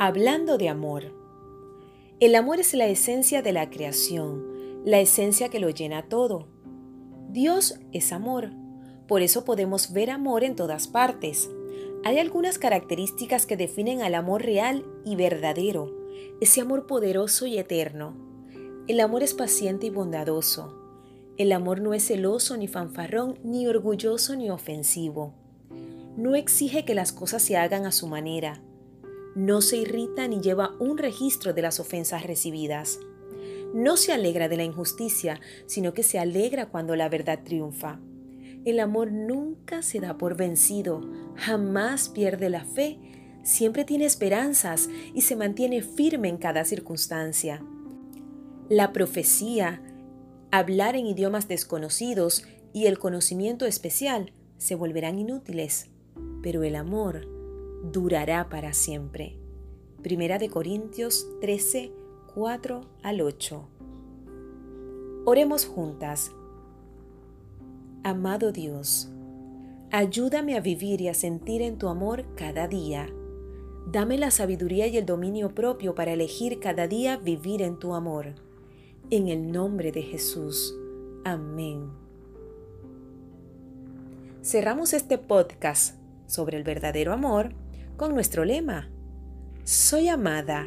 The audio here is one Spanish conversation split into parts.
Hablando de amor. El amor es la esencia de la creación, la esencia que lo llena todo. Dios es amor, por eso podemos ver amor en todas partes. Hay algunas características que definen al amor real y verdadero, ese amor poderoso y eterno. El amor es paciente y bondadoso. El amor no es celoso ni fanfarrón, ni orgulloso ni ofensivo. No exige que las cosas se hagan a su manera no se irrita ni lleva un registro de las ofensas recibidas. No se alegra de la injusticia, sino que se alegra cuando la verdad triunfa. El amor nunca se da por vencido, jamás pierde la fe, siempre tiene esperanzas y se mantiene firme en cada circunstancia. La profecía, hablar en idiomas desconocidos y el conocimiento especial se volverán inútiles, pero el amor durará para siempre. Primera de Corintios 13, 4 al 8. Oremos juntas. Amado Dios, ayúdame a vivir y a sentir en tu amor cada día. Dame la sabiduría y el dominio propio para elegir cada día vivir en tu amor. En el nombre de Jesús. Amén. Cerramos este podcast sobre el verdadero amor con nuestro lema. Soy amada,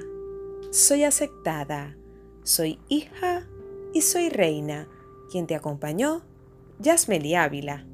soy aceptada, soy hija y soy reina. Quien te acompañó, Yasmeli Ávila.